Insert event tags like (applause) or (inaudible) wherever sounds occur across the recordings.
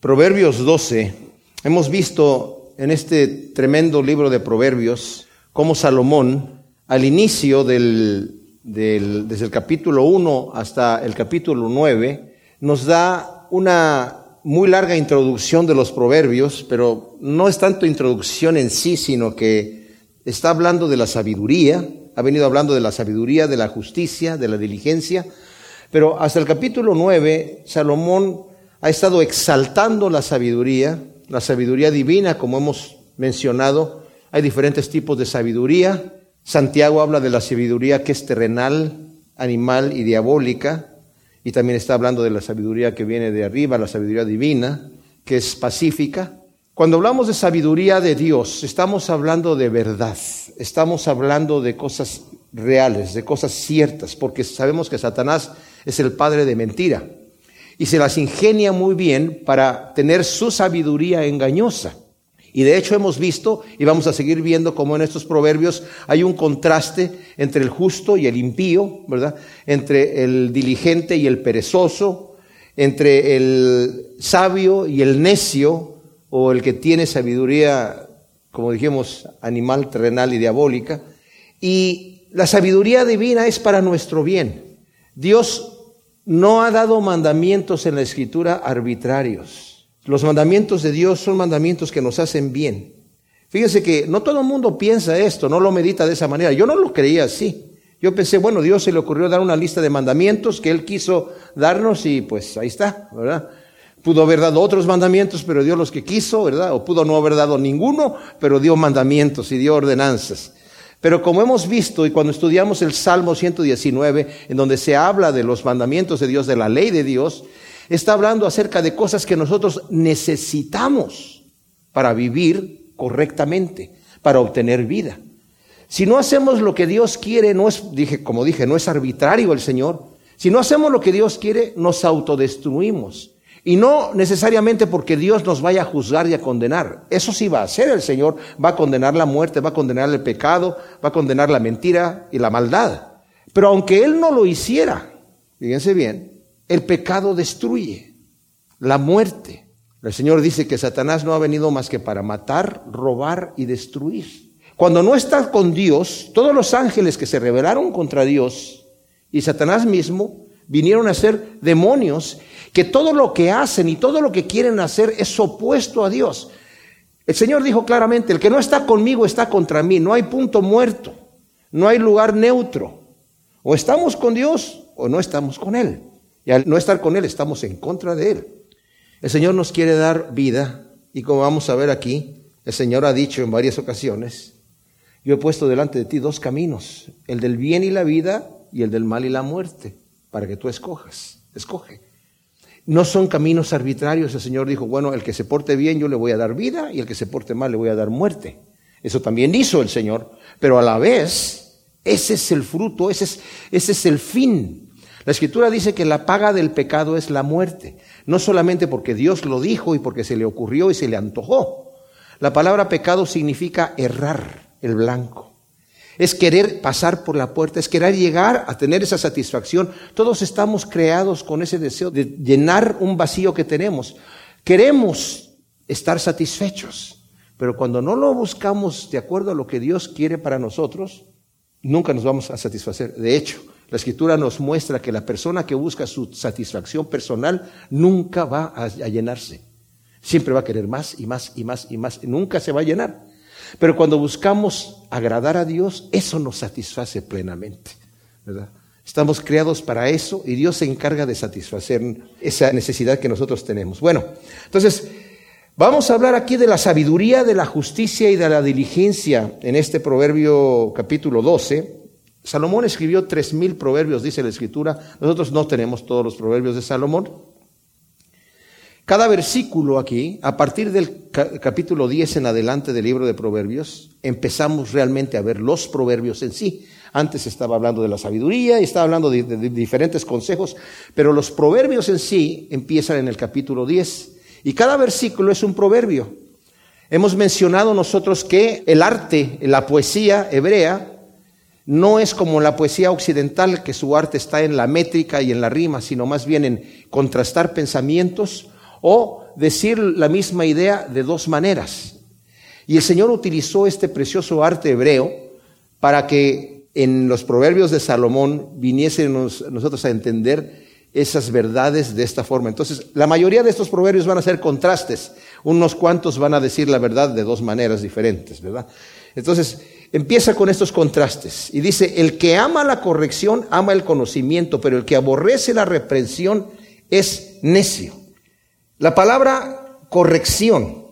Proverbios 12. Hemos visto en este tremendo libro de Proverbios cómo Salomón, al inicio del, desde el capítulo 1 hasta el capítulo 9, nos da una muy larga introducción de los proverbios, pero no es tanto introducción en sí, sino que está hablando de la sabiduría, ha venido hablando de la sabiduría, de la justicia, de la diligencia, pero hasta el capítulo 9, Salomón ha estado exaltando la sabiduría, la sabiduría divina, como hemos mencionado. Hay diferentes tipos de sabiduría. Santiago habla de la sabiduría que es terrenal, animal y diabólica. Y también está hablando de la sabiduría que viene de arriba, la sabiduría divina, que es pacífica. Cuando hablamos de sabiduría de Dios, estamos hablando de verdad, estamos hablando de cosas reales, de cosas ciertas, porque sabemos que Satanás es el padre de mentira y se las ingenia muy bien para tener su sabiduría engañosa. Y de hecho hemos visto, y vamos a seguir viendo como en estos proverbios hay un contraste entre el justo y el impío, ¿verdad? Entre el diligente y el perezoso, entre el sabio y el necio, o el que tiene sabiduría, como dijimos, animal, terrenal y diabólica. Y la sabiduría divina es para nuestro bien. Dios no ha dado mandamientos en la escritura arbitrarios. Los mandamientos de Dios son mandamientos que nos hacen bien. Fíjense que no todo el mundo piensa esto, no lo medita de esa manera. Yo no lo creía así. Yo pensé, bueno, Dios se le ocurrió dar una lista de mandamientos que Él quiso darnos y pues ahí está, ¿verdad? Pudo haber dado otros mandamientos, pero dio los que quiso, ¿verdad? O pudo no haber dado ninguno, pero dio mandamientos y dio ordenanzas. Pero como hemos visto y cuando estudiamos el Salmo 119, en donde se habla de los mandamientos de Dios, de la ley de Dios, está hablando acerca de cosas que nosotros necesitamos para vivir correctamente, para obtener vida. Si no hacemos lo que Dios quiere, no es, dije, como dije, no es arbitrario el Señor. Si no hacemos lo que Dios quiere, nos autodestruimos. Y no necesariamente porque Dios nos vaya a juzgar y a condenar. Eso sí va a hacer el Señor. Va a condenar la muerte, va a condenar el pecado, va a condenar la mentira y la maldad. Pero aunque Él no lo hiciera, fíjense bien, el pecado destruye. La muerte. El Señor dice que Satanás no ha venido más que para matar, robar y destruir. Cuando no está con Dios, todos los ángeles que se rebelaron contra Dios y Satanás mismo vinieron a ser demonios que todo lo que hacen y todo lo que quieren hacer es opuesto a Dios. El Señor dijo claramente, el que no está conmigo está contra mí, no hay punto muerto, no hay lugar neutro. O estamos con Dios o no estamos con Él. Y al no estar con Él estamos en contra de Él. El Señor nos quiere dar vida y como vamos a ver aquí, el Señor ha dicho en varias ocasiones, yo he puesto delante de ti dos caminos, el del bien y la vida y el del mal y la muerte, para que tú escojas, escoge. No son caminos arbitrarios. El Señor dijo, bueno, el que se porte bien yo le voy a dar vida y el que se porte mal le voy a dar muerte. Eso también hizo el Señor. Pero a la vez, ese es el fruto, ese es, ese es el fin. La Escritura dice que la paga del pecado es la muerte. No solamente porque Dios lo dijo y porque se le ocurrió y se le antojó. La palabra pecado significa errar el blanco es querer pasar por la puerta, es querer llegar a tener esa satisfacción. Todos estamos creados con ese deseo de llenar un vacío que tenemos. Queremos estar satisfechos, pero cuando no lo buscamos de acuerdo a lo que Dios quiere para nosotros, nunca nos vamos a satisfacer. De hecho, la escritura nos muestra que la persona que busca su satisfacción personal nunca va a, llenarse. Siempre va a querer más y más y más y más. Y nunca se va a llenar. Pero cuando buscamos agradar a Dios, eso nos satisface plenamente. ¿verdad? Estamos creados para eso y Dios se encarga de satisfacer esa necesidad que nosotros tenemos. Bueno, entonces, vamos a hablar aquí de la sabiduría, de la justicia y de la diligencia en este proverbio capítulo 12. Salomón escribió tres mil proverbios, dice la escritura. Nosotros no tenemos todos los proverbios de Salomón, cada versículo aquí, a partir del capítulo 10 en adelante del libro de Proverbios, empezamos realmente a ver los proverbios en sí. Antes estaba hablando de la sabiduría y estaba hablando de, diferentes consejos, pero los proverbios en sí empiezan en el capítulo 10. Y cada versículo es un proverbio. Hemos mencionado nosotros que el arte, la poesía hebrea, no es como la poesía occidental, que su arte está en la métrica y en la rima, sino más bien en contrastar pensamientos, o decir la misma idea de dos maneras. Y el Señor utilizó este precioso arte hebreo para que en los proverbios de Salomón viniésemos nosotros a entender esas verdades de esta forma. Entonces, la mayoría de estos proverbios van a ser contrastes. Unos cuantos van a decir la verdad de dos maneras diferentes, ¿verdad? Entonces, empieza con estos contrastes y dice, el que ama la corrección ama el conocimiento, pero el que aborrece la reprensión es necio. La palabra corrección,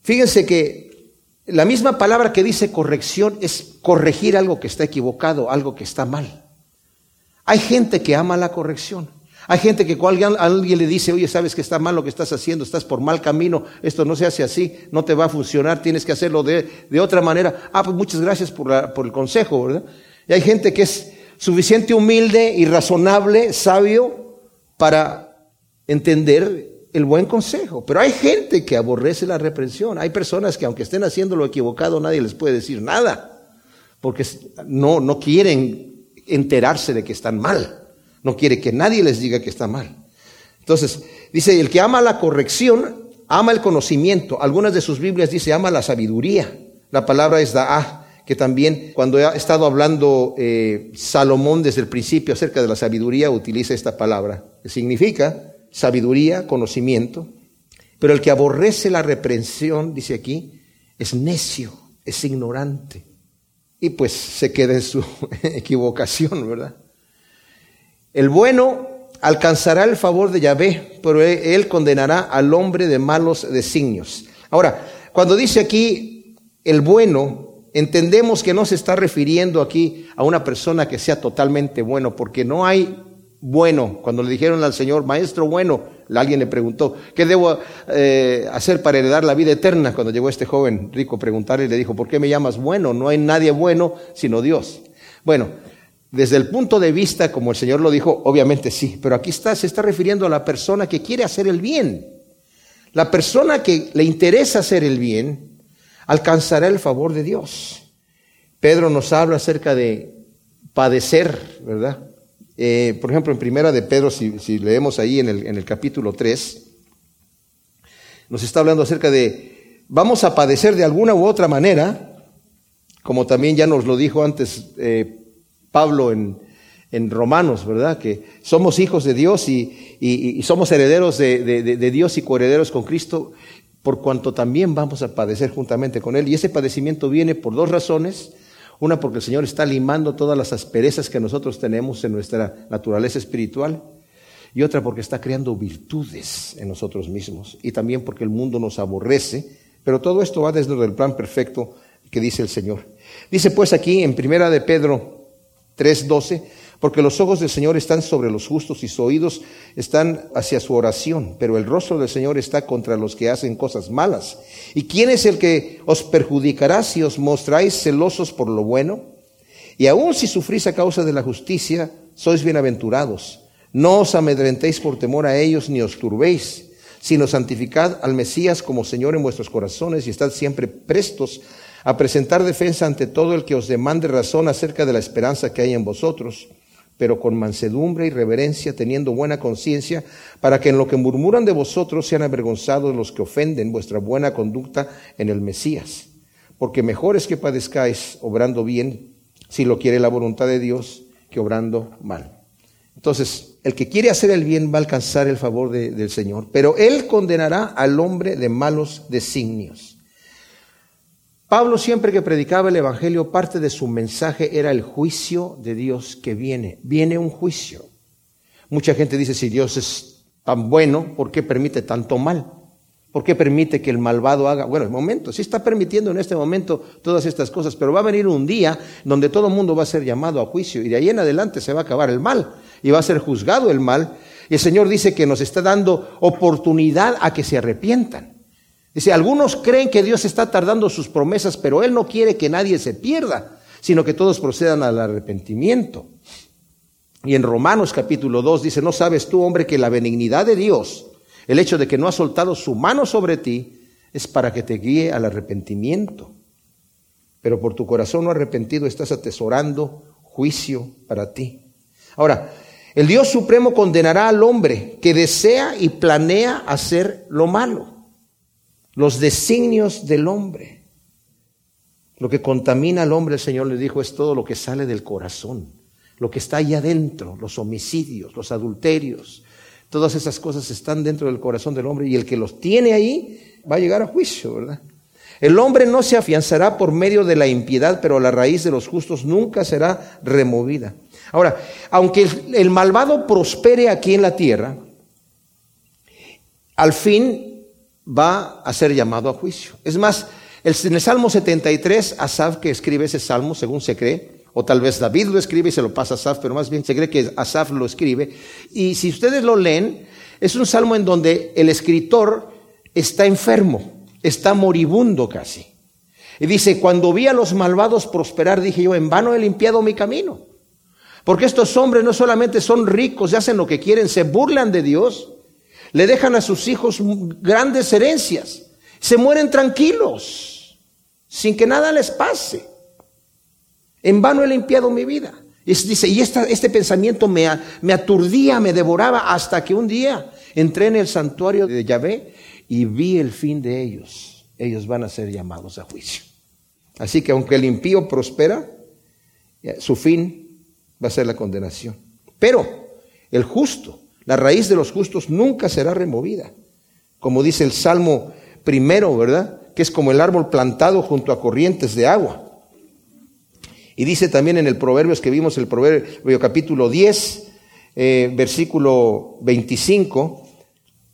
fíjense que la misma palabra que dice corrección es corregir algo que está equivocado, algo que está mal. Hay gente que ama la corrección. Hay gente que cuando alguien, le dice, oye, sabes que está mal lo que estás haciendo, estás por mal camino, esto no se hace así, no te va a funcionar, tienes que hacerlo de, otra manera. Ah, pues muchas gracias por, por el consejo, ¿verdad? Y hay gente que es suficiente humilde y razonable, sabio, para entender el buen consejo. Pero hay gente que aborrece la reprensión. Hay personas que aunque estén haciendo lo equivocado, nadie les puede decir nada, porque no, no quieren enterarse de que están mal. No quiere que nadie les diga que está mal. Entonces, dice, el que ama la corrección, ama el conocimiento. Algunas de sus Biblias dice, ama la sabiduría. La palabra es da'ah, que también cuando ha estado hablando eh, Salomón desde el principio acerca de la sabiduría, utiliza esta palabra, que significa sabiduría, conocimiento. Pero el que aborrece la reprensión, dice aquí, es necio, es ignorante. Y pues se queda en su (laughs) equivocación, ¿verdad? El bueno alcanzará el favor de Yahvé, pero él condenará al hombre de malos designios. Ahora, cuando dice aquí el bueno, entendemos que no se está refiriendo aquí a una persona que sea totalmente bueno, porque no hay bueno. Cuando le dijeron al Señor, maestro bueno, alguien le preguntó, ¿qué debo eh, hacer para heredar la vida eterna? Cuando llegó este joven rico a preguntarle, le dijo, ¿por qué me llamas bueno? No hay nadie bueno sino Dios. Bueno, desde el punto de vista, como el Señor lo dijo, obviamente sí, pero aquí está, se está refiriendo a la persona que quiere hacer el bien. La persona que le interesa hacer el bien alcanzará el favor de Dios. Pedro nos habla acerca de padecer, ¿verdad? Eh, por ejemplo, en primera de Pedro, si, leemos ahí en el, en el, capítulo 3, nos está hablando acerca de, vamos a padecer de alguna u otra manera, como también ya nos lo dijo antes eh, Pablo en, en Romanos, ¿verdad? Que somos hijos de Dios y, somos herederos de, Dios y coherederos con Cristo, por cuanto también vamos a padecer juntamente con Él. Y ese padecimiento viene por dos razones. Una, porque el Señor está limando todas las asperezas que nosotros tenemos en nuestra naturaleza espiritual. Y otra, porque está creando virtudes en nosotros mismos. Y también porque el mundo nos aborrece. Pero todo esto va desde el plan perfecto que dice el Señor. Dice pues aquí en Primera de Pedro 3.12, porque los ojos del Señor están sobre los justos y sus oídos están hacia su oración, pero el rostro del Señor está contra los que hacen cosas malas. ¿Y quién es el que os perjudicará si os mostráis celosos por lo bueno? Y aun si sufrís a causa de la justicia, sois bienaventurados. No os amedrentéis por temor a ellos ni os turbéis, sino santificad al Mesías como Señor en vuestros corazones y estad siempre prestos a presentar defensa ante todo el que os demande razón acerca de la esperanza que hay en vosotros, pero con mansedumbre y reverencia, teniendo buena conciencia, para que en lo que murmuran de vosotros sean avergonzados los que ofenden vuestra buena conducta en el Mesías. Porque mejor es que padezcáis obrando bien, si lo quiere la voluntad de Dios, que obrando mal. Entonces, el que quiere hacer el bien va a alcanzar el favor del Señor, pero Él condenará al hombre de malos designios. Pablo siempre que predicaba el Evangelio, parte de su mensaje era el juicio de Dios que viene. Viene un juicio. Mucha gente dice, si Dios es tan bueno, ¿por qué permite tanto mal? ¿Por qué permite que el malvado haga? Bueno, el momento, sí está permitiendo en este momento todas estas cosas, pero va a venir un día donde todo el mundo va a ser llamado a juicio y de ahí en adelante se va a acabar el mal y va a ser juzgado el mal. Y el Señor dice que nos está dando oportunidad a que se arrepientan. Dice, algunos creen que Dios está tardando sus promesas, pero Él no quiere que nadie se pierda, sino que todos procedan al arrepentimiento. Y en Romanos capítulo 2 dice, ¿no sabes tú, hombre, que la benignidad de Dios, el hecho de que no ha soltado su mano sobre ti, es para que te guíe al arrepentimiento? Pero por tu corazón no arrepentido estás atesorando juicio para ti. Ahora, El Dios Supremo condenará al hombre que desea y planea hacer lo malo. Los designios del hombre. Lo que contamina al hombre, el Señor le dijo, es todo lo que sale del corazón, lo que está allá adentro, los homicidios, los adulterios. Todas esas cosas están dentro del corazón del hombre y el que los tiene ahí va a llegar a juicio, ¿verdad? El hombre no se afianzará por medio de la impiedad, pero la raíz de los justos nunca será removida. Ahora, aunque el malvado prospere aquí en la tierra, al fin va a ser llamado a juicio. Es más, en el Salmo 73, Asaf que escribe ese salmo, según se cree, o tal vez David lo escribe y se lo pasa a Asaf, pero más bien se cree que Asaf lo escribe. Y si ustedes lo leen, es un salmo en donde el escritor está enfermo, está moribundo casi. Y dice, cuando vi a los malvados prosperar, dije yo, en vano he limpiado mi camino. Porque estos hombres no solamente son ricos y hacen lo que quieren, se burlan de Dios, le dejan a sus hijos grandes herencias, se mueren tranquilos sin que nada les pase. En vano he limpiado mi vida. Y dice, y este pensamiento me, me aturdía, me devoraba, hasta que un día entré en el santuario de Yahvé y vi el fin de ellos. Ellos van a ser llamados a juicio. Así que aunque el impío prospera, su fin va a ser la condenación. Pero el justo, la raíz de los justos nunca será removida. Como dice el Salmo primero, ¿verdad? que es como el árbol plantado junto a corrientes de agua. Y dice también en el Proverbios que vimos, el Proverbio capítulo 10, eh, versículo 25,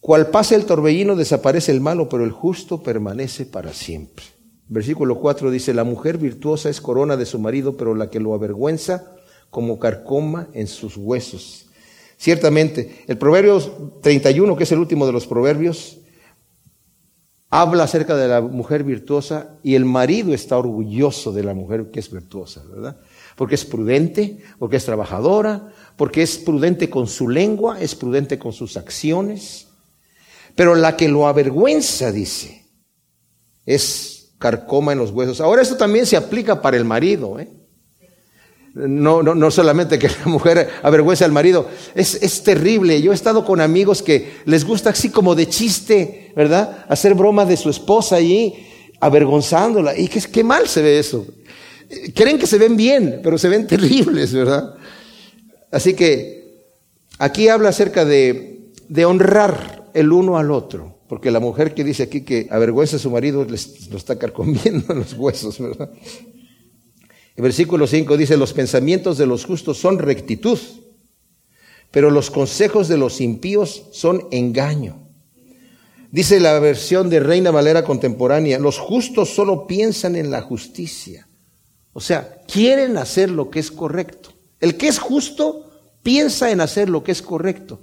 cual pasa el torbellino desaparece el malo, pero el justo permanece para siempre. Versículo 4 dice, la mujer virtuosa es corona de su marido, pero la que lo avergüenza como carcoma en sus huesos. Ciertamente, el Proverbio 31, que es el último de los proverbios, habla acerca de la mujer virtuosa y el marido está orgulloso de la mujer que es virtuosa, ¿verdad? Porque es prudente, porque es trabajadora, porque es prudente con su lengua, es prudente con sus acciones. Pero la que lo avergüenza, dice, es carcoma en los huesos. Ahora esto también se aplica para el marido, ¿eh? No, no, no solamente que (laughs) la mujer avergüenza al marido, es, es terrible. Yo he estado con amigos que les gusta así como de chiste, ¿verdad? Hacer broma de su esposa allí, avergonzándola. Y qué, qué mal se ve eso. Creen que se ven bien, pero se ven (laughs) terribles, ¿verdad? Así que aquí habla acerca de, de honrar el uno al otro. Porque la mujer que dice aquí que avergüenza a su marido lo está carcomiendo en (laughs) los huesos, ¿verdad? El versículo 5 dice, los pensamientos de los justos son rectitud, pero los consejos de los impíos son engaño. Dice la versión de Reina Valera contemporánea, los justos solo piensan en la justicia. O sea, quieren hacer lo que es correcto. El que es justo piensa en hacer lo que es correcto.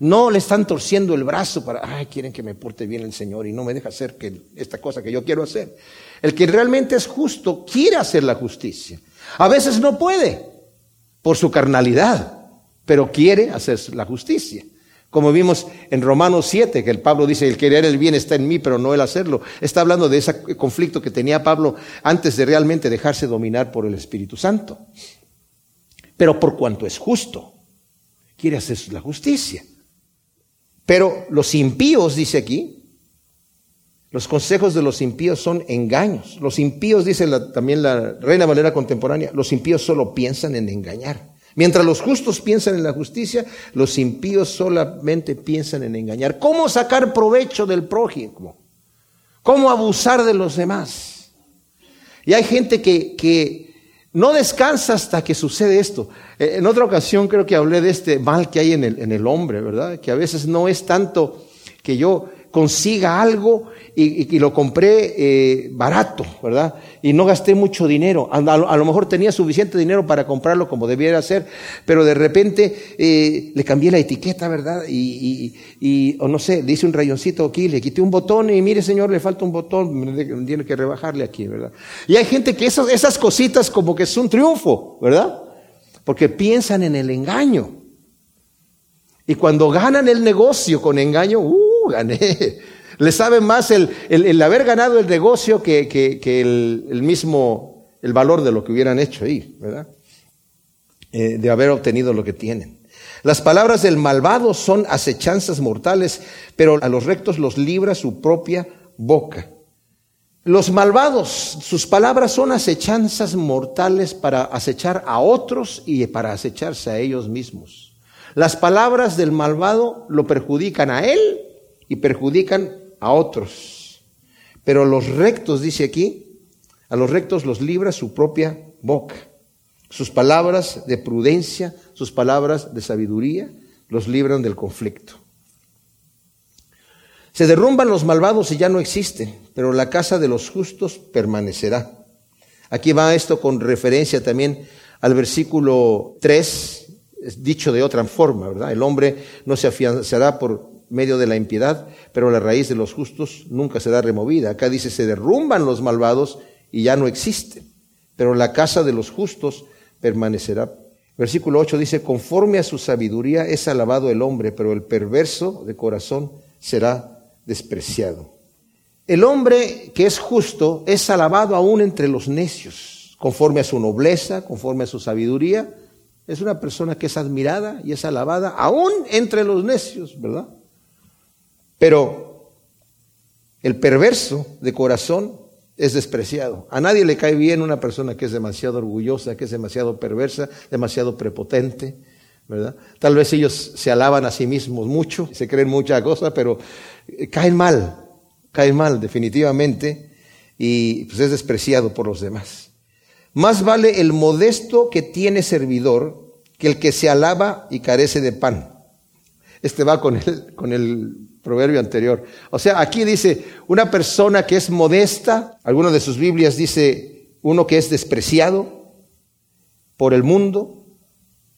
No le están torciendo el brazo para, ay, quieren que me porte bien el Señor y no me deja hacer que, esta cosa que yo quiero hacer. El que realmente es justo quiere hacer la justicia. A veces no puede por su carnalidad, pero quiere hacer la justicia. Como vimos en Romanos 7, que el Pablo dice, el querer el bien está en mí, pero no el hacerlo. Está hablando de ese conflicto que tenía Pablo antes de realmente dejarse dominar por el Espíritu Santo. Pero por cuanto es justo, quiere hacer la justicia. Pero los impíos, dice aquí, los consejos de los impíos son engaños. Los impíos, dice también la Reina Valera contemporánea, los impíos solo piensan en engañar. Mientras los justos piensan en la justicia, los impíos solamente piensan en engañar. ¿Cómo sacar provecho del prójimo? ¿Cómo abusar de los demás? Y hay gente que, que no descansa hasta que sucede esto. Eh, en otra ocasión creo que hablé de este mal que hay en el, en el hombre, ¿verdad? Que a veces no es tanto que yo consiga algo y, lo compré eh, barato, ¿verdad? Y no gasté mucho dinero. A, lo mejor tenía suficiente dinero para comprarlo como debiera ser, pero de repente eh, le cambié la etiqueta, ¿verdad? Y, o no sé, le hice un rayoncito aquí, le quité un botón y mire señor, le falta un botón, tiene que rebajarle aquí, ¿verdad? Y hay gente que esas, esas cositas como que es un triunfo, ¿verdad? Porque piensan en el engaño. Y cuando ganan el negocio con engaño, ¡uh! Gané. Le sabe más el, haber ganado el negocio que, que, el, mismo, el valor de lo que hubieran hecho ahí, ¿verdad? Eh, de haber obtenido lo que tienen. Las palabras del malvado son acechanzas mortales, pero a los rectos los libra su propia boca. Los malvados, sus palabras son acechanzas mortales para acechar a otros y para acecharse a ellos mismos. Las palabras del malvado lo perjudican a él y perjudican a otros. Pero los rectos, dice aquí, a los rectos los libra su propia boca. Sus palabras de prudencia, sus palabras de sabiduría, los libran del conflicto. Se derrumban los malvados y ya no existen, pero la casa de los justos permanecerá. Aquí va esto con referencia también al versículo 3, dicho de otra forma, ¿verdad? El hombre no se afianzará por medio de la impiedad, pero la raíz de los justos nunca será removida. Acá dice, se derrumban los malvados y ya no existen, pero la casa de los justos permanecerá. Versículo 8 dice, conforme a su sabiduría es alabado el hombre, pero el perverso de corazón será despreciado. El hombre que es justo es alabado aún entre los necios, conforme a su nobleza, conforme a su sabiduría. Es una persona que es admirada y es alabada aún entre los necios, ¿verdad? Pero el perverso de corazón es despreciado. A nadie le cae bien una persona que es demasiado orgullosa, que es demasiado perversa, demasiado prepotente, ¿verdad? Tal vez ellos se alaban a sí mismos mucho, se creen mucha cosa, pero eh, caen mal, caen mal definitivamente y pues es despreciado por los demás. Más vale el modesto que tiene servidor que el que se alaba y carece de pan. Este va con el, con el proverbio anterior. O sea, aquí dice una persona que es modesta, alguna de sus Biblias dice uno que es despreciado por el mundo,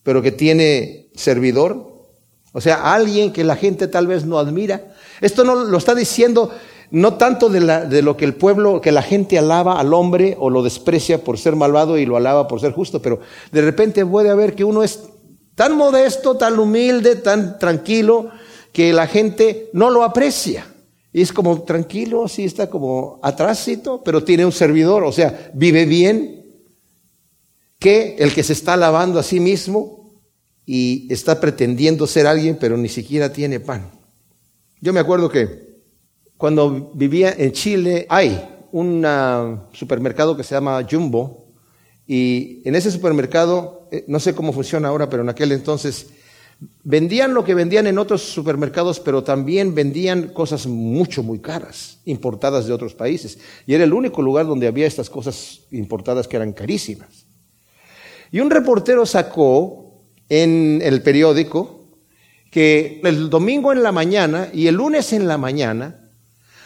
pero que tiene servidor. O sea, alguien que la gente tal vez no admira. Esto no lo está diciendo no tanto de, la, de, lo que el pueblo, que la gente alaba al hombre o lo desprecia por ser malvado y lo alaba por ser justo, pero de repente puede haber que uno es tan modesto, tan humilde, tan tranquilo, que la gente no lo aprecia. Y es como tranquilo, así está como atrásito, pero tiene un servidor, o sea, vive bien, que el que se está alabando a sí mismo y está pretendiendo ser alguien, pero ni siquiera tiene pan. Yo me acuerdo que cuando vivía en Chile hay un supermercado que se llama Jumbo y en ese supermercado, eh, no sé cómo funciona ahora, pero en aquel entonces Vendían lo que vendían en otros supermercados, pero también vendían cosas mucho, muy caras, importadas de otros países. Y era el único lugar donde había estas cosas importadas que eran carísimas. Y un reportero sacó en el periódico que el domingo en la mañana y el lunes en la mañana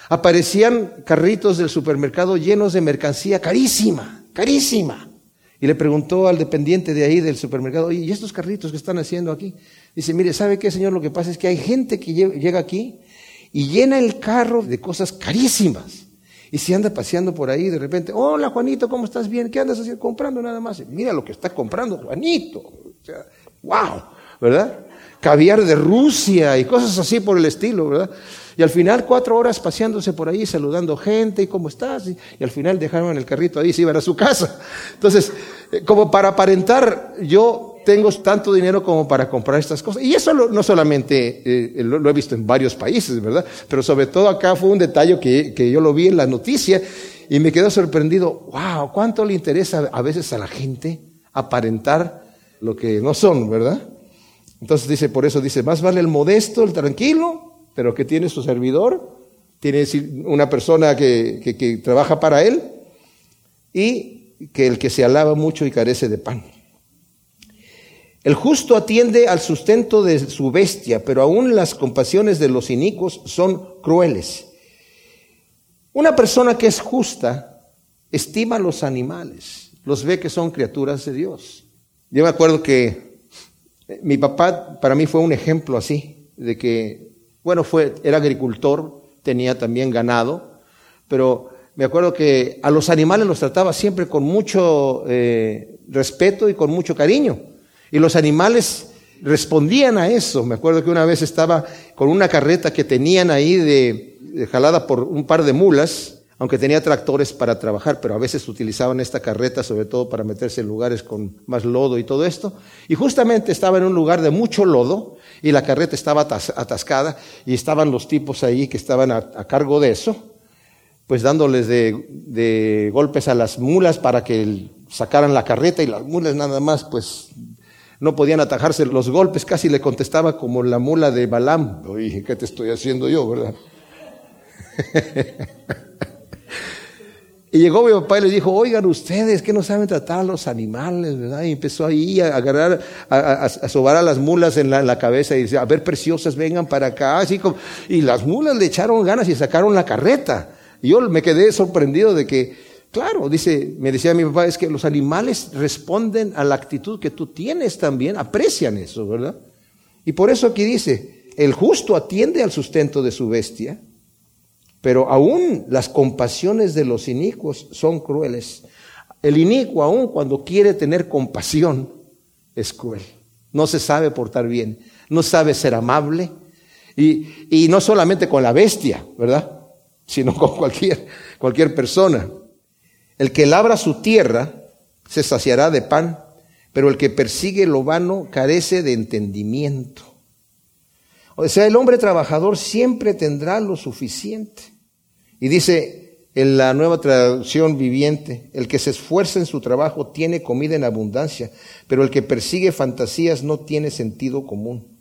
aparecían carritos del supermercado llenos de mercancía carísima, carísima. Y le preguntó al dependiente de ahí del supermercado, ¿y estos carritos que están haciendo aquí? Dice, mire, ¿sabe qué, señor? Lo que pasa es que hay gente que llega aquí y llena el carro de cosas carísimas. Y si anda paseando por ahí de repente, hola Juanito, ¿cómo estás bien? ¿Qué andas haciendo? Comprando nada más. Mira lo que está comprando Juanito. O sea, wow, ¿verdad? Caviar de Rusia y cosas así por el estilo, ¿verdad? Y al final cuatro horas paseándose por ahí, saludando gente, ¿y cómo estás? Y, al final dejaron el carrito ahí y se iban a su casa. Entonces, eh, como para aparentar, yo tengo tanto dinero como para comprar estas cosas. Y eso no solamente eh, lo, he visto en varios países, ¿verdad? Pero sobre todo acá fue un detalle que, que yo lo vi en la noticia y me quedé sorprendido. ¡Wow! ¿Cuánto le interesa a veces a la gente aparentar lo que no son, ¿verdad? Entonces dice, por eso dice, más vale el modesto, el tranquilo, pero que tiene su servidor, tiene una persona que, trabaja para él y que el que se alaba mucho y carece de pan. El justo atiende al sustento de su bestia, pero aún las compasiones de los inicuos son crueles. Una persona que es justa estima a los animales, los ve que son criaturas de Dios. Yo me acuerdo que mi papá para mí fue un ejemplo así, de que bueno, fue, era agricultor, tenía también ganado, pero me acuerdo que a los animales los trataba siempre con mucho eh, respeto y con mucho cariño. Y los animales respondían a eso. Me acuerdo que una vez estaba con una carreta que tenían ahí de, jalada por un par de mulas aunque tenía tractores para trabajar, pero a veces utilizaban esta carreta sobre todo para meterse en lugares con más lodo y todo esto. Y justamente estaba en un lugar de mucho lodo y la carreta estaba atascada y estaban los tipos ahí que estaban a, cargo de eso, pues dándoles de, golpes a las mulas para que sacaran la carreta y las mulas nada más pues no podían atajarse los golpes, casi le contestaba como la mula de Balam, oye, ¿qué te estoy haciendo yo, verdad? (laughs) Y llegó mi papá y le dijo, oigan ustedes que no saben tratar a los animales, ¿verdad? Y empezó ahí a agarrar, a, sobar a las mulas en la, cabeza y dice, a ver, preciosas, vengan para acá. Así como, y las mulas le echaron ganas y sacaron la carreta. Y yo me quedé sorprendido de que, claro, dice, me decía mi papá, es que los animales responden a la actitud que tú tienes también, aprecian eso, ¿verdad? Y por eso aquí dice, el justo atiende al sustento de su bestia pero aún las compasiones de los inicuos son crueles. El inicuo, aún cuando quiere tener compasión, es cruel. No se sabe portar bien, no sabe ser amable. Y, no solamente con la bestia, ¿verdad? (laughs) Sino con cualquier, cualquier persona. El que labra su tierra se saciará de pan, pero el que persigue lo vano carece de entendimiento. O sea, el hombre trabajador siempre tendrá lo suficiente. Y dice en la nueva traducción viviente, el que se esfuerza en su trabajo tiene comida en abundancia, pero el que persigue fantasías no tiene sentido común.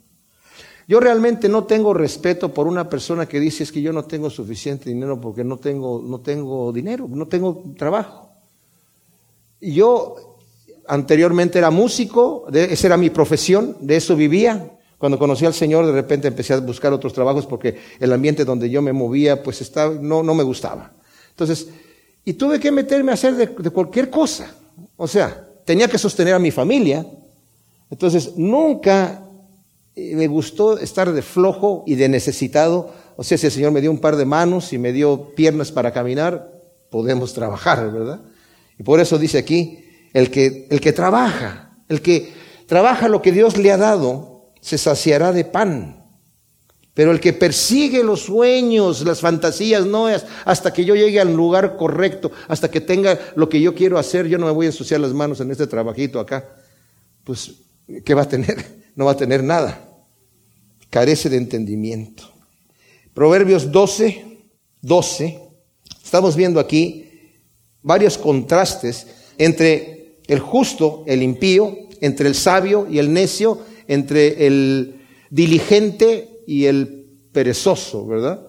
Yo realmente no tengo respeto por una persona que dice es que yo no tengo suficiente dinero porque no tengo, no tengo dinero, no tengo trabajo. Yo anteriormente era músico, esa era mi profesión, de eso vivía. Cuando conocí al Señor, de repente empecé a buscar otros trabajos porque el ambiente donde yo me movía, pues no, me gustaba. Entonces, y tuve que meterme a hacer de, cualquier cosa. O sea, tenía que sostener a mi familia. Entonces, nunca eh, me gustó estar de flojo y de necesitado. O sea, si el Señor me dio un par de manos y me dio piernas para caminar, podemos trabajar, ¿verdad? Y por eso dice aquí, el que trabaja, el que trabaja lo que Dios le ha dado, se saciará de pan. Pero el que persigue los sueños, las fantasías, no es hasta que yo llegue al lugar correcto, hasta que tenga lo que yo quiero hacer, yo no me voy a ensuciar las manos en este trabajito acá. Pues, ¿qué va a tener? (laughs) No va a tener nada. Carece de entendimiento. Proverbios 12, 12. Estamos viendo aquí varios contrastes entre el justo, el impío, entre el sabio y el necio, entre el diligente y el perezoso, ¿verdad?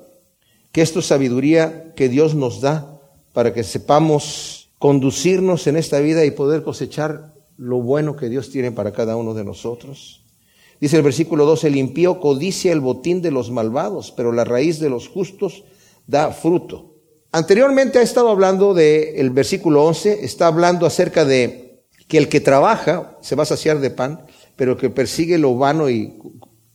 Que esto es sabiduría que Dios nos da para que sepamos conducirnos en esta vida y poder cosechar lo bueno que Dios tiene para cada uno de nosotros. Dice el versículo 12, el impío codicia el botín de los malvados, pero la raíz de los justos da fruto. Anteriormente ha estado hablando del versículo 11, está hablando acerca de que el que trabaja se va a saciar de pan, pero que persigue lo vano y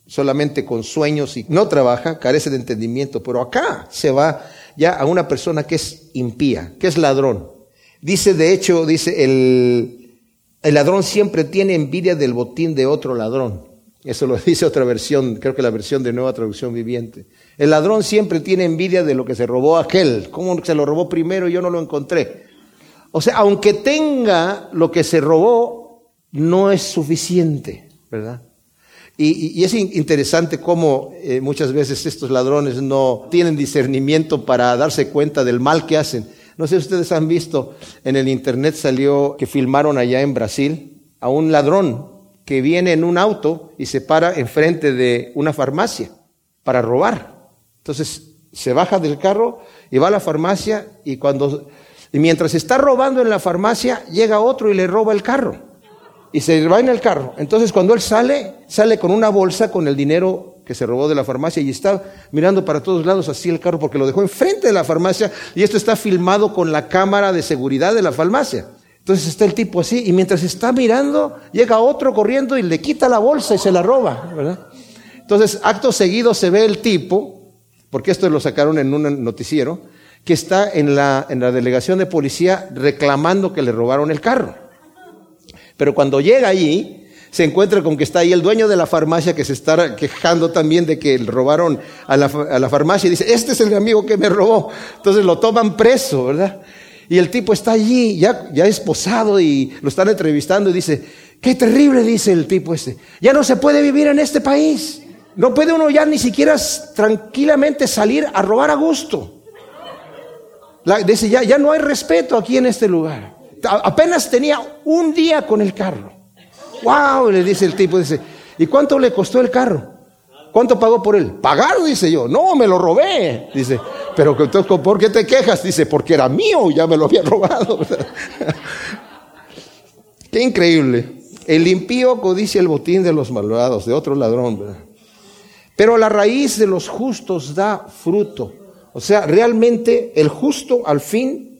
solamente con sueños y no trabaja, carece de entendimiento. Pero acá se va ya a una persona que es impía, que es ladrón. Dice, de hecho, dice, el, el ladrón siempre tiene envidia del botín de otro ladrón. Eso lo (laughs) dice otra versión, creo que la versión de Nueva Traducción Viviente. El ladrón siempre tiene envidia de lo que se robó aquel. ¿Cómo se lo robó primero y yo no lo encontré? O sea, aunque tenga lo que se robó, no es suficiente, ¿verdad? Y, es interesante cómo eh, muchas veces estos ladrones no tienen discernimiento para darse cuenta del mal que hacen. No sé si ustedes han visto, en el internet salió que filmaron allá en Brasil a un ladrón que viene en un auto y se para enfrente de una farmacia para robar. Entonces se baja del carro y va a la farmacia y cuando y mientras está robando en la farmacia llega otro y le roba el carro y se va en el carro. Entonces cuando él sale, sale con una bolsa con el dinero que se robó de la farmacia y está mirando para todos lados así el carro porque lo dejó enfrente de la farmacia y esto está filmado con la cámara de seguridad de la farmacia. Entonces está el tipo así y mientras está mirando llega otro corriendo y le quita la bolsa y se la roba, ¿verdad? Entonces acto seguido se ve el tipo, porque esto lo sacaron en un noticiero, que está en la, en la delegación de policía reclamando que le robaron el carro. Pero cuando llega allí, se encuentra con que está ahí el dueño de la farmacia que se está quejando también de que robaron a la, a la farmacia y dice, este es el amigo que me robó. Entonces lo toman preso, ¿verdad? Y el tipo está allí, ya, ya esposado y lo están entrevistando y dice, qué terrible, dice el tipo este, ya no se puede vivir en este país. No puede uno ya ni siquiera tranquilamente salir a robar a gusto. dice, ya, ya no hay respeto aquí en este lugar. Apenas tenía un día con el carro. ¡Wow! Le dice el tipo, dice, ¿y cuánto le costó el carro? ¿Cuánto pagó por él? Pagado, dice yo. No, me lo robé. Dice, pero ¿por qué te quejas? Dice, porque era mío, ya me lo había (laughs) robado. (laughs) qué increíble. El impío codicia el botín de los malvados, de otro ladrón. Pero la raíz de los justos da fruto. O sea, realmente el justo al fin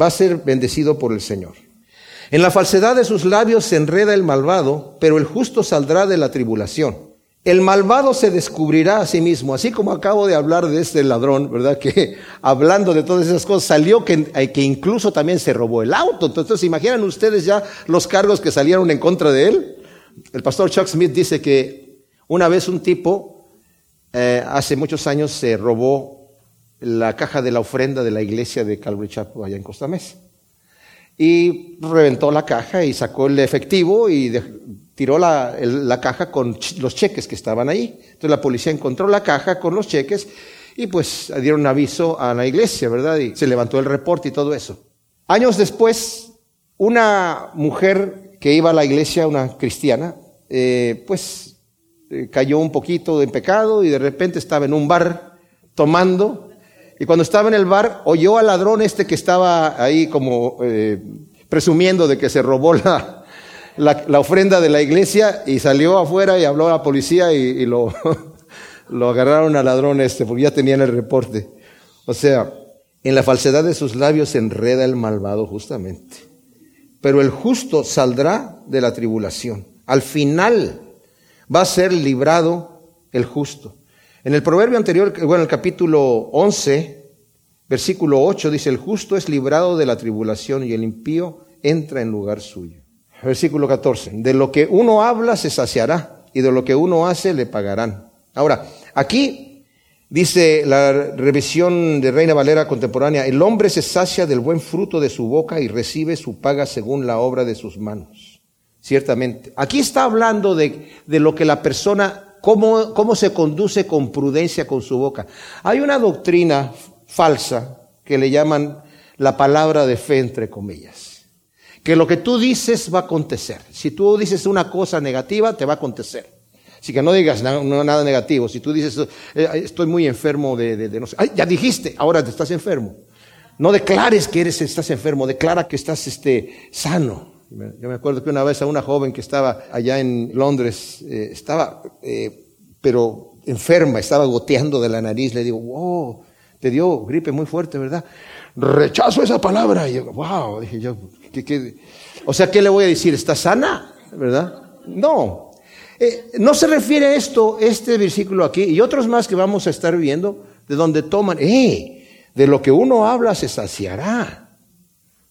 va a ser bendecido por el Señor. En la falsedad de sus labios se enreda el malvado, pero el justo saldrá de la tribulación. El malvado se descubrirá a sí mismo, así como acabo de hablar de este ladrón, ¿verdad? Que (laughs) hablando de todas esas cosas salió que, eh, que incluso también se robó el auto. Entonces, imaginan ustedes ya los cargos que salieron en contra de él. El pastor Chuck Smith dice que una vez un tipo, eh, hace muchos años, se robó la caja de la ofrenda de la iglesia de Calvary Chapel allá en Costa Mesa. Y reventó la caja y sacó el efectivo y tiró la, la caja con los cheques que estaban ahí. Entonces la policía encontró la caja con los cheques y pues dieron aviso a la iglesia, ¿verdad? Y se levantó el reporte y todo eso. Años después, una mujer que iba a la iglesia, una cristiana, eh, pues eh, cayó un poquito en pecado y de repente estaba en un bar tomando y cuando estaba en el bar oyó al ladrón este que estaba ahí como eh, presumiendo de que se robó la, la, ofrenda de la iglesia y salió afuera y habló a la policía y, lo, (laughs) lo agarraron al ladrón este, porque ya tenían el reporte. O sea, en la falsedad de sus labios se enreda el malvado justamente. Pero el justo saldrá de la tribulación. Al final va a ser librado el justo. En el proverbio anterior, bueno, el capítulo 11, versículo 8, dice, el justo es librado de la tribulación y el impío entra en lugar suyo. Versículo 14. De lo que uno habla se saciará y de lo que uno hace le pagarán. Ahora, aquí dice la revisión de Reina Valera contemporánea, el hombre se sacia del buen fruto de su boca y recibe su paga según la obra de sus manos. Ciertamente. Aquí está hablando de, de lo que la persona, cómo, cómo se conduce con prudencia con su boca. Hay una doctrina falsa que le llaman la palabra de fe entre comillas que lo que tú dices va a acontecer. Si tú dices una cosa negativa, te va a acontecer. Así que no digas nada negativo. Si tú dices, eh, estoy muy enfermo de, no sé, ay, ya dijiste, ahora te estás enfermo. No declares que eres, estás enfermo, declara que estás este, sano. Yo me acuerdo que una vez a una joven que estaba allá en Londres, eh, estaba, eh, pero enferma, estaba goteando de la nariz, le digo, wow, te dio gripe muy fuerte, ¿verdad? Rechazo esa palabra. Y yo, wow, dije yo, o sea, ¿qué le voy a decir? ¿Está sana? ¿Verdad? No. Eh, no se refiere a esto, este versículo aquí, y otros más que vamos a estar viendo, de donde toman, eh, de lo que uno habla se saciará.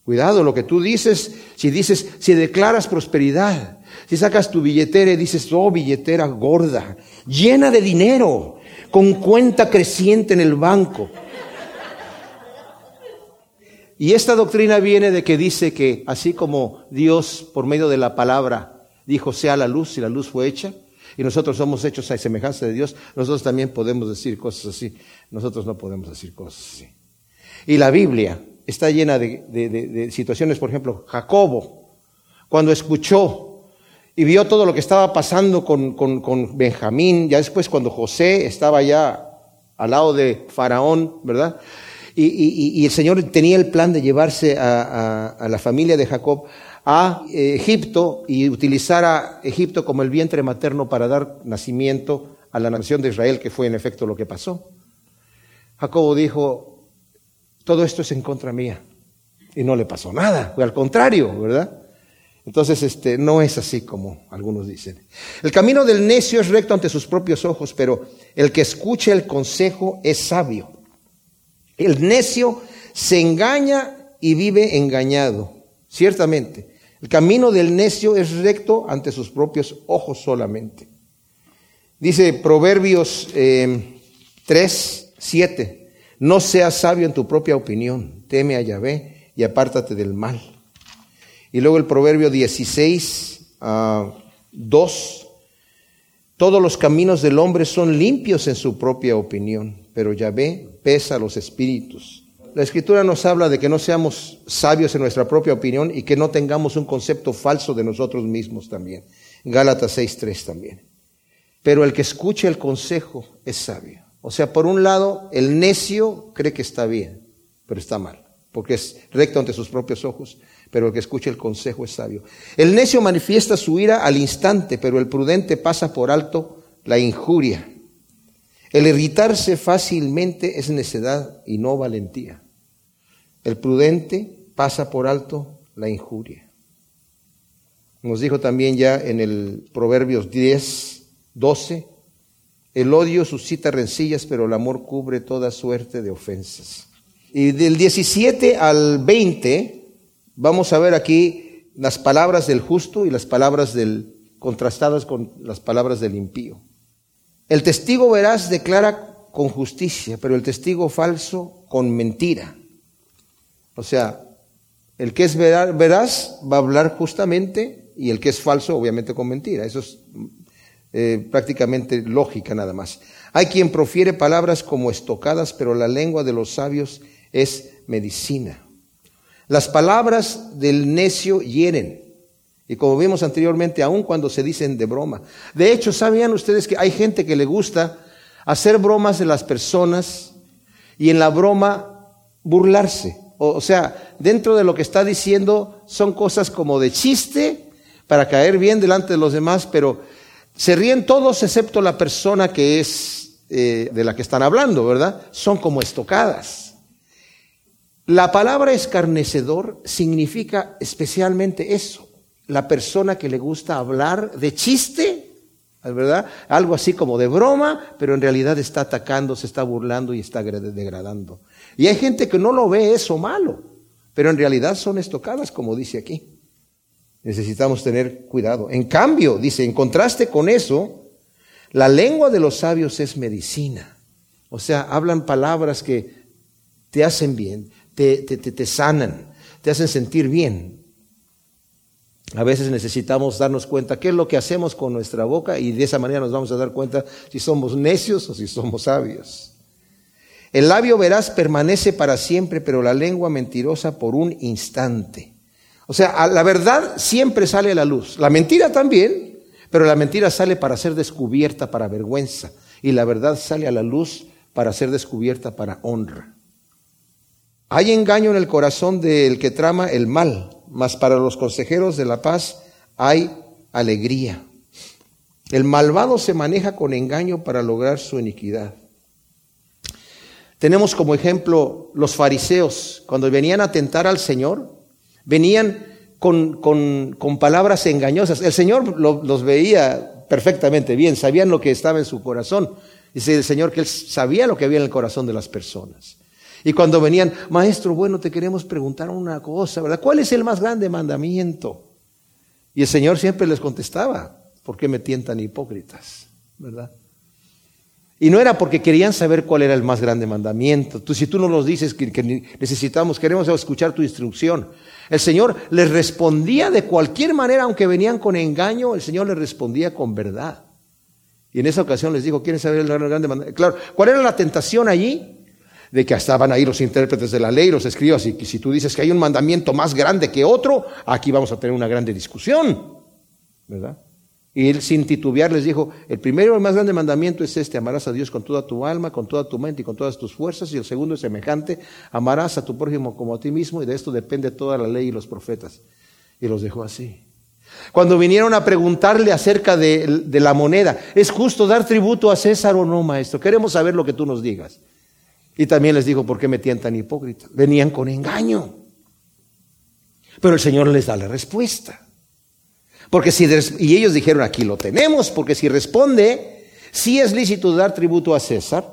Cuidado, lo que tú dices, si dices, si declaras prosperidad, si sacas tu billetera y dices, oh, billetera gorda, llena de dinero, con cuenta creciente en el banco, y esta doctrina viene de que dice que así como Dios por medio de la palabra dijo sea la luz y la luz fue hecha, y nosotros somos hechos a semejanza de Dios, nosotros también podemos decir cosas así. Nosotros no podemos decir cosas así. Y la Biblia está llena de, situaciones, por ejemplo, Jacobo, cuando escuchó y vio todo lo que estaba pasando con, con Benjamín, ya después cuando José estaba ya al lado de Faraón, ¿verdad? Y, el Señor tenía el plan de llevarse a, la familia de Jacob a eh, Egipto y utilizar a Egipto como el vientre materno para dar nacimiento a la nación de Israel, que fue en efecto lo que pasó. Jacobo dijo, todo esto es en contra mía. Y no le pasó nada, al contrario, ¿verdad? Entonces, este, no es así como algunos dicen. El camino del necio es recto ante sus propios ojos, pero el que escucha el consejo es sabio. El necio se engaña y vive engañado. Ciertamente, El camino del necio es recto ante sus propios ojos solamente. Dice Proverbios 3, 7, no seas sabio en tu propia opinión, teme a Yahvé y apártate del mal. Y luego el Proverbio 16, 2, todos los caminos del hombre son limpios en su propia opinión, pero Yahvé pesa los espíritus. La escritura nos habla de que no seamos sabios en nuestra propia opinión y que no tengamos un concepto falso de nosotros mismos también. Gálatas 6.3 también. Pero el que escuche el consejo es sabio. O sea, por un lado, el necio cree que está bien, pero está mal, porque es recto ante sus propios ojos, pero el que escuche el consejo es sabio. El necio manifiesta su ira al instante, pero el prudente pasa por alto la injuria. El irritarse fácilmente es necedad y no valentía. El prudente pasa por alto la injuria. Nos dijo también ya en el Proverbios 10, 12, el odio suscita rencillas, pero el amor cubre toda suerte de ofensas. Y del 17 al 20 vamos a ver aquí las palabras del justo y las palabras del contrastadas con las palabras del impío. El testigo veraz declara con justicia, pero el testigo falso con mentira. O sea, el que es veraz va a hablar justamente y el que es falso obviamente con mentira. Eso es eh, prácticamente lógica nada más. Hay quien profiere palabras como estocadas, pero la lengua de los sabios es medicina. Las palabras del necio hieren. Y como vimos anteriormente, aun cuando se dicen de broma. De hecho, ¿sabían ustedes que hay gente que le gusta hacer bromas de las personas y en la broma burlarse? O, sea, dentro de lo que está diciendo son cosas como de chiste para caer bien delante de los demás, pero se ríen todos excepto la persona que es eh, de la que están hablando, ¿verdad? Son como estocadas. La palabra escarnecedor significa especialmente eso, la persona que le gusta hablar de chiste, ¿verdad? Algo así como de broma, pero en realidad está atacando, se está burlando y está degradando. Y hay gente que no lo ve eso malo, pero en realidad son estocadas, como dice aquí. Necesitamos tener cuidado. En cambio, dice, en contraste con eso, la lengua de los sabios es medicina. O sea, hablan palabras que te hacen bien, te, te, te, sanan, te hacen sentir bien. A veces necesitamos darnos cuenta qué es lo que hacemos con nuestra boca y de esa manera nos vamos a dar cuenta si somos necios o si somos sabios. El labio veraz permanece para siempre, pero la lengua mentirosa por un instante. O sea, la verdad siempre sale a la luz. La mentira también, pero la mentira sale para ser descubierta para vergüenza. Y la verdad sale a la luz para ser descubierta para honra. Hay engaño en el corazón del que trama el mal, mas para los consejeros de la paz hay alegría. El malvado se maneja con engaño para lograr su iniquidad. Tenemos como ejemplo los fariseos, cuando venían a tentar al Señor, venían con, con, palabras engañosas. El Señor los veía perfectamente bien, sabían lo que estaba en su corazón. Dice el Señor que Él sabía lo que había en el corazón de las personas. Y cuando venían, maestro, bueno, te queremos preguntar una cosa, ¿verdad? ¿Cuál es el más grande mandamiento? Y el Señor siempre les contestaba, ¿por qué me tientan hipócritas? ¿Verdad? Y no era porque querían saber cuál era el más grande mandamiento. Tú, si tú no nos dices que, necesitamos, queremos escuchar tu instrucción. El Señor les respondía de cualquier manera, aunque venían con engaño, el Señor les respondía con verdad. Y en esa ocasión les dijo, ¿quieren saber el grande mandamiento? Claro, ¿cuál era la tentación allí? De que estaban ahí los intérpretes de la ley, los escribas, y que si tú dices que hay un mandamiento más grande que otro, aquí vamos a tener una grande discusión. ¿Verdad? Y él sin titubear les dijo, el primero y más grande mandamiento es este, amarás a Dios con toda tu alma, con toda tu mente y con todas tus fuerzas. Y el segundo es semejante, amarás a tu prójimo como a ti mismo y de esto depende toda la ley y los profetas. Y los dejó así. Cuando vinieron a preguntarle acerca de, la moneda, ¿es justo dar tributo a César o no, maestro? Queremos saber lo que tú nos digas. Y también les dijo, ¿por qué me tientan hipócritas? Venían con engaño. Pero el Señor les da la respuesta. Porque si, y ellos dijeron, aquí lo tenemos, porque si responde, si es lícito dar tributo a César,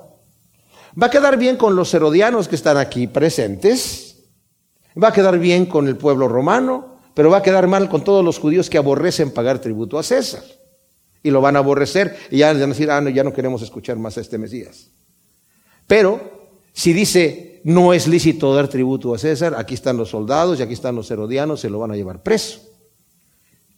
va a quedar bien con los herodianos que están aquí presentes, va a quedar bien con el pueblo romano, pero va a quedar mal con todos los judíos que aborrecen pagar tributo a César. Y lo van a aborrecer y ya van a decir, ah, no, ya no queremos escuchar más a este Mesías. Pero si dice, no es lícito dar tributo a César, aquí están los soldados y aquí están los herodianos, se lo van a llevar preso.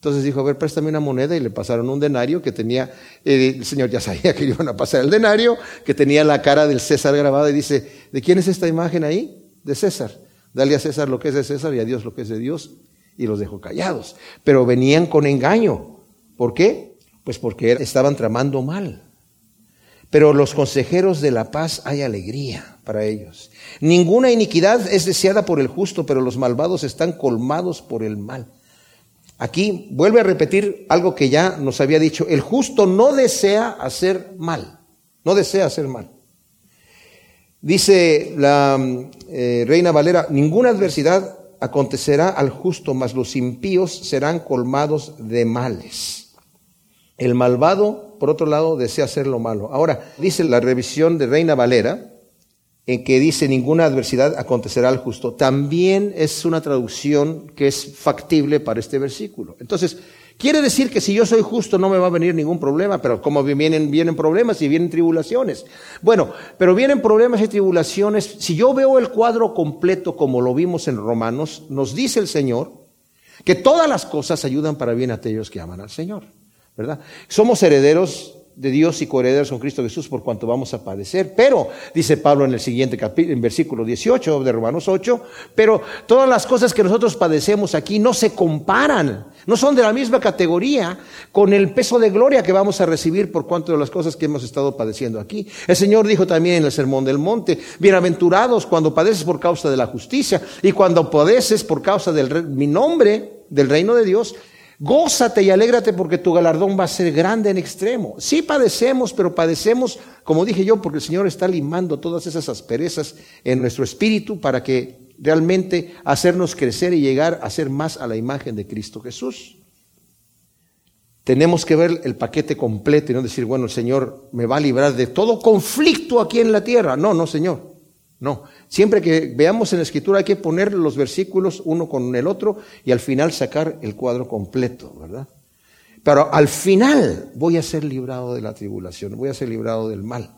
Entonces dijo, a ver, préstame una moneda y le pasaron un denario que tenía, el Señor ya sabía que iban a pasar el denario, que tenía la cara del César grabada y dice, ¿de quién es esta imagen ahí? De César. Dale a César lo que es de César y a Dios lo que es de Dios. Y los dejó callados. Pero venían con engaño. ¿Por qué? Pues porque estaban tramando mal. Pero los consejeros de la paz hay alegría para ellos. Ninguna iniquidad es deseada por el justo, pero los malvados están colmados por el mal. Aquí vuelve a repetir algo que ya nos había dicho. El justo no desea hacer mal. No desea hacer mal. Dice la eh, Reina Valera, ninguna adversidad acontecerá al justo, mas los impíos serán colmados de males. El malvado, por otro lado, desea hacer lo malo. Ahora, dice la revisión de Reina Valera, en que dice ninguna adversidad acontecerá al justo, también es una traducción que es factible para este versículo. Entonces, quiere decir que si yo soy justo no me va a venir ningún problema, pero como vienen, vienen problemas y vienen tribulaciones. Bueno, pero vienen problemas y tribulaciones. Si yo veo el cuadro completo como lo vimos en Romanos, nos dice el Señor que todas las cosas ayudan para bien a aquellos que aman al Señor, ¿verdad? Somos herederos de Dios y coherederos con Cristo Jesús por cuanto vamos a padecer. Pero, dice Pablo en el siguiente capítulo, en versículo 18 de Romanos 8, pero todas las cosas que nosotros padecemos aquí no se comparan, no son de la misma categoría con el peso de gloria que vamos a recibir por cuanto de las cosas que hemos estado padeciendo aquí. El Señor dijo también en el Sermón del Monte, bienaventurados cuando padeces por causa de la justicia y cuando padeces por causa de mi nombre, del reino de Dios, Gózate y alégrate porque tu galardón va a ser grande en extremo. Sí padecemos, pero padecemos, como dije yo, porque el Señor está limando todas esas asperezas en nuestro espíritu para que realmente hacernos crecer y llegar a ser más a la imagen de Cristo Jesús. Tenemos que ver el paquete completo y no decir, bueno, el Señor me va a librar de todo conflicto aquí en la tierra. No, no, Señor. No, siempre que veamos en la escritura hay que poner los versículos uno con el otro y al final sacar el cuadro completo, ¿verdad? Pero al final voy a ser librado de la tribulación, voy a ser librado del mal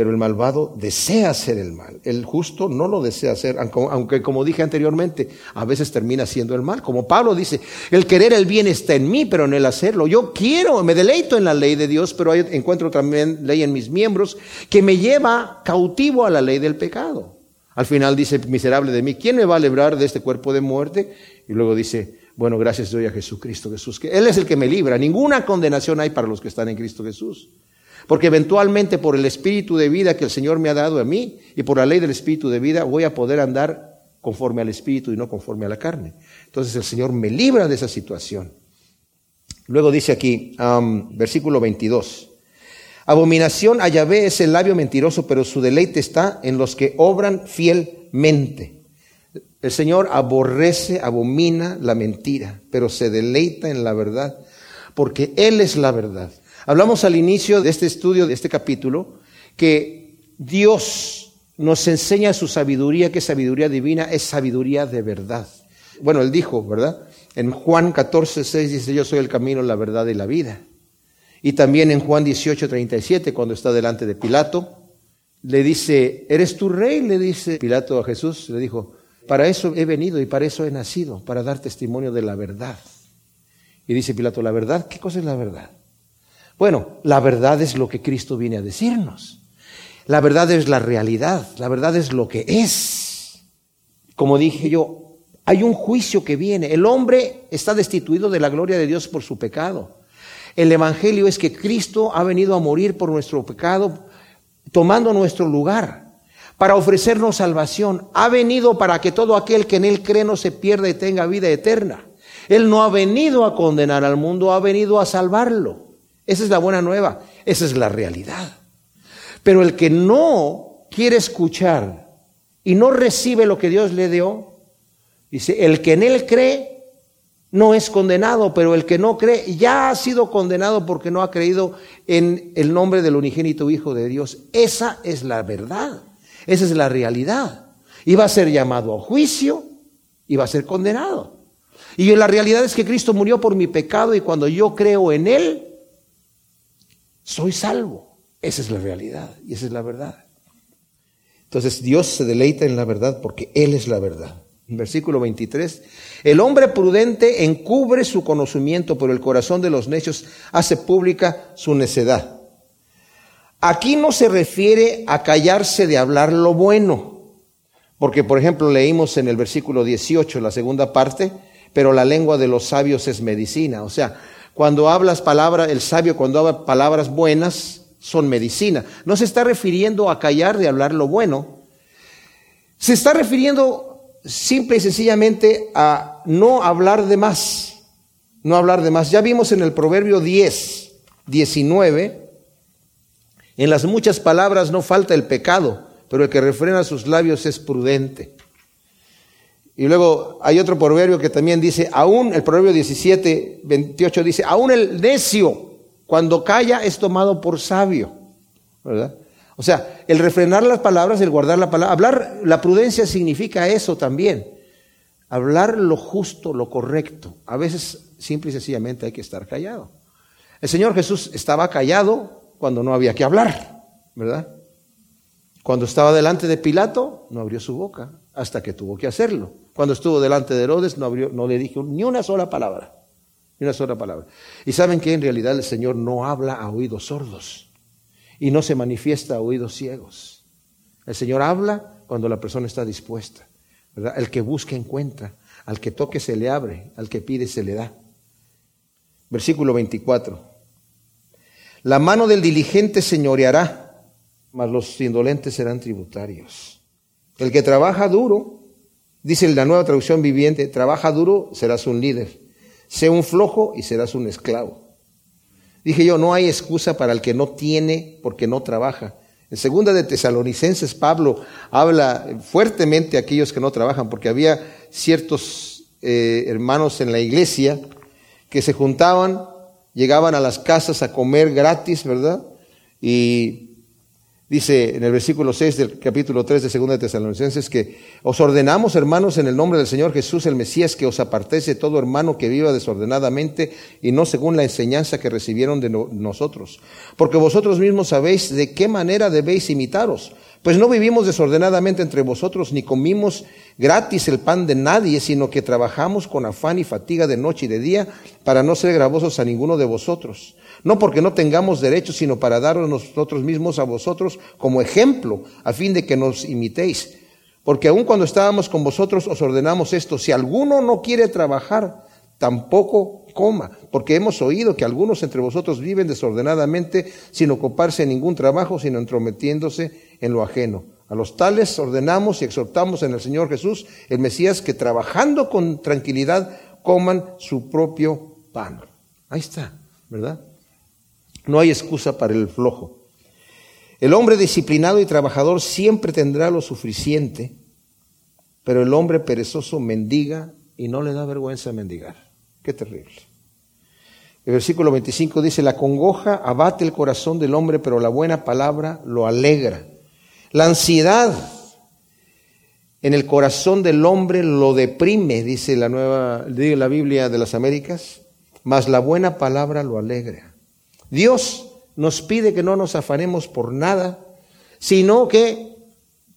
pero el malvado desea hacer el mal. El justo no lo desea hacer, aunque como dije anteriormente, a veces termina siendo el mal. Como Pablo dice, el querer el bien está en mí, pero en el hacerlo. Yo quiero, me deleito en la ley de Dios, pero encuentro también ley en mis miembros que me lleva cautivo a la ley del pecado. Al final dice, miserable de mí, ¿quién me va a librar de este cuerpo de muerte? Y luego dice, bueno, gracias doy a Jesucristo Jesús, que Él es el que me libra. Ninguna condenación hay para los que están en Cristo Jesús. Porque eventualmente por el espíritu de vida que el Señor me ha dado a mí y por la ley del espíritu de vida voy a poder andar conforme al espíritu y no conforme a la carne. Entonces el Señor me libra de esa situación. Luego dice aquí, versículo 22. Abominación a Yahvé es el labio mentiroso, pero su deleite está en los que obran fielmente. El Señor aborrece, abomina la mentira, pero se deleita en la verdad, porque Él es la verdad. Hablamos al inicio de este estudio, de este capítulo, que Dios nos enseña su sabiduría, que sabiduría divina es sabiduría de verdad. Bueno, él dijo, ¿verdad? En Juan 14, 6 dice, yo soy el camino, la verdad y la vida. Y también en Juan 18, 37, cuando está delante de Pilato, le dice, ¿eres tu rey? Le dice Pilato a Jesús, le dijo, para eso he venido y para eso he nacido, para dar testimonio de la verdad. Y dice Pilato, ¿la verdad? ¿Qué cosa es la verdad? Bueno, la verdad es lo que Cristo viene a decirnos. La verdad es la realidad, la verdad es lo que es. Como dije yo, hay un juicio que viene. El hombre está destituido de la gloria de Dios por su pecado. El Evangelio es que Cristo ha venido a morir por nuestro pecado, tomando nuestro lugar, para ofrecernos salvación. Ha venido para que todo aquel que en Él cree no se pierda y tenga vida eterna. Él no ha venido a condenar al mundo, ha venido a salvarlo. Esa es la buena nueva, esa es la realidad. Pero el que no quiere escuchar y no recibe lo que Dios le dio, dice, el que en él cree no es condenado, pero el que no cree ya ha sido condenado porque no ha creído en el nombre del unigénito Hijo de Dios. Esa es la verdad, esa es la realidad. Y va a ser llamado a juicio y va a ser condenado. Y la realidad es que Cristo murió por mi pecado y cuando yo creo en Él, soy salvo. Esa es la realidad y esa es la verdad. Entonces Dios se deleita en la verdad porque Él es la verdad. Versículo 23, el hombre prudente encubre su conocimiento, pero el corazón de los necios hace pública su necedad. Aquí no se refiere a callarse de hablar lo bueno, porque por ejemplo leímos en el versículo 18, la segunda parte, pero la lengua de los sabios es medicina. O sea, cuando hablas palabras, el sabio cuando habla palabras buenas son medicina. No se está refiriendo a callar de hablar lo bueno, se está refiriendo simple y sencillamente a no hablar de más. No hablar de más. Ya vimos en el Proverbio 10, 19, en las muchas palabras no falta el pecado, pero el que refrena sus labios es prudente. Y luego hay otro proverbio que también dice, aún el proverbio 17, 28 dice, aún el necio cuando calla es tomado por sabio. ¿Verdad? O sea, el refrenar las palabras, el guardar la palabra, hablar, la prudencia significa eso también. Hablar lo justo, lo correcto. A veces, simple y sencillamente, hay que estar callado. El Señor Jesús estaba callado cuando no había que hablar, ¿verdad? Cuando estaba delante de Pilato, no abrió su boca hasta que tuvo que hacerlo. Cuando estuvo delante de Herodes, no, abrió, no le dijo ni una sola palabra. Ni una sola palabra. Y saben que en realidad el Señor no habla a oídos sordos y no se manifiesta a oídos ciegos. El Señor habla cuando la persona está dispuesta. El que busca encuentra, al que toque se le abre, al que pide se le da. Versículo 24. La mano del diligente señoreará, mas los indolentes serán tributarios. El que trabaja duro, dice la nueva traducción viviente, trabaja duro, serás un líder. Sé un flojo y serás un esclavo. Dije yo, no hay excusa para el que no tiene porque no trabaja. En segunda de Tesalonicenses, Pablo habla fuertemente a aquellos que no trabajan, porque había ciertos eh, hermanos en la iglesia que se juntaban, llegaban a las casas a comer gratis, ¿verdad? Y Dice en el versículo 6 del capítulo 3 de 2 de Tesalonicenses que os ordenamos, hermanos, en el nombre del Señor Jesús el Mesías, que os apartéis de todo hermano que viva desordenadamente y no según la enseñanza que recibieron de nosotros. Porque vosotros mismos sabéis de qué manera debéis imitaros. Pues no vivimos desordenadamente entre vosotros, ni comimos gratis el pan de nadie, sino que trabajamos con afán y fatiga de noche y de día para no ser gravosos a ninguno de vosotros no porque no tengamos derecho, sino para daros nosotros mismos a vosotros como ejemplo, a fin de que nos imitéis. Porque aun cuando estábamos con vosotros os ordenamos esto, si alguno no quiere trabajar, tampoco coma, porque hemos oído que algunos entre vosotros viven desordenadamente sin ocuparse en ningún trabajo, sino entrometiéndose en lo ajeno. A los tales ordenamos y exhortamos en el Señor Jesús, el Mesías, que trabajando con tranquilidad coman su propio pan. Ahí está, ¿verdad? No hay excusa para el flojo. El hombre disciplinado y trabajador siempre tendrá lo suficiente, pero el hombre perezoso mendiga y no le da vergüenza mendigar. Qué terrible. El versículo 25 dice, la congoja abate el corazón del hombre, pero la buena palabra lo alegra. La ansiedad en el corazón del hombre lo deprime, dice la nueva, la Biblia de las Américas, mas la buena palabra lo alegra. Dios nos pide que no nos afanemos por nada, sino que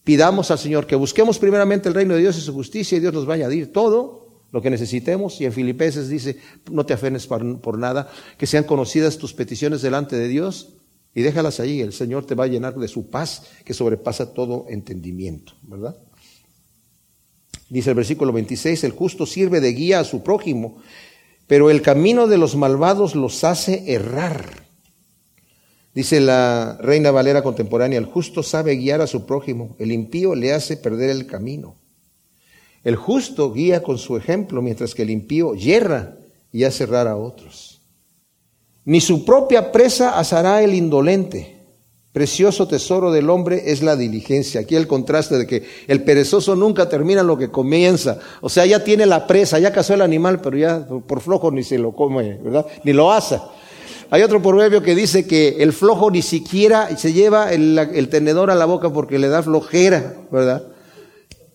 pidamos al Señor que busquemos primeramente el reino de Dios y su justicia y Dios nos va a añadir todo lo que necesitemos. Y en Filipenses dice, no te afanes por, nada, que sean conocidas tus peticiones delante de Dios y déjalas ahí. El Señor te va a llenar de su paz que sobrepasa todo entendimiento, ¿verdad? Dice el versículo 26, el justo sirve de guía a su prójimo, pero el camino de los malvados los hace errar. Dice la Reina Valera contemporánea, el justo sabe guiar a su prójimo, el impío le hace perder el camino. El justo guía con su ejemplo, mientras que el impío yerra y hace errar a otros. Ni su propia presa asará el indolente. Precioso tesoro del hombre es la diligencia. Aquí el contraste de que el perezoso nunca termina lo que comienza. O sea, ya tiene la presa, ya cazó el animal, pero ya por flojo ni se lo come, ¿verdad? Ni lo asa. Hay otro proverbio que dice que el flojo ni siquiera se lleva el, tenedor a la boca porque le da flojera, ¿verdad?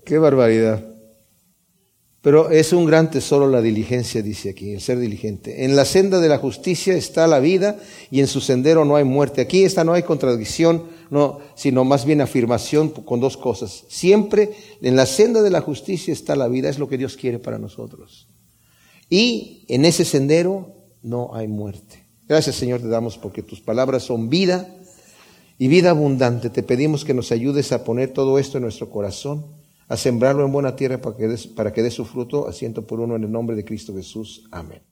Qué barbaridad. Pero es un gran tesoro la diligencia, dice aquí, el ser diligente. En la senda de la justicia está la vida y en su sendero no hay muerte. Aquí esta no hay contradicción, no, sino más bien afirmación con dos cosas. Siempre en la senda de la justicia está la vida, es lo que Dios quiere para nosotros. Y en ese sendero no hay muerte. Gracias Señor te damos porque tus palabras son vida y vida abundante. Te pedimos que nos ayudes a poner todo esto en nuestro corazón, a sembrarlo en buena tierra para que dé, para que dé su fruto, asiento por uno en el nombre de Cristo Jesús. Amén.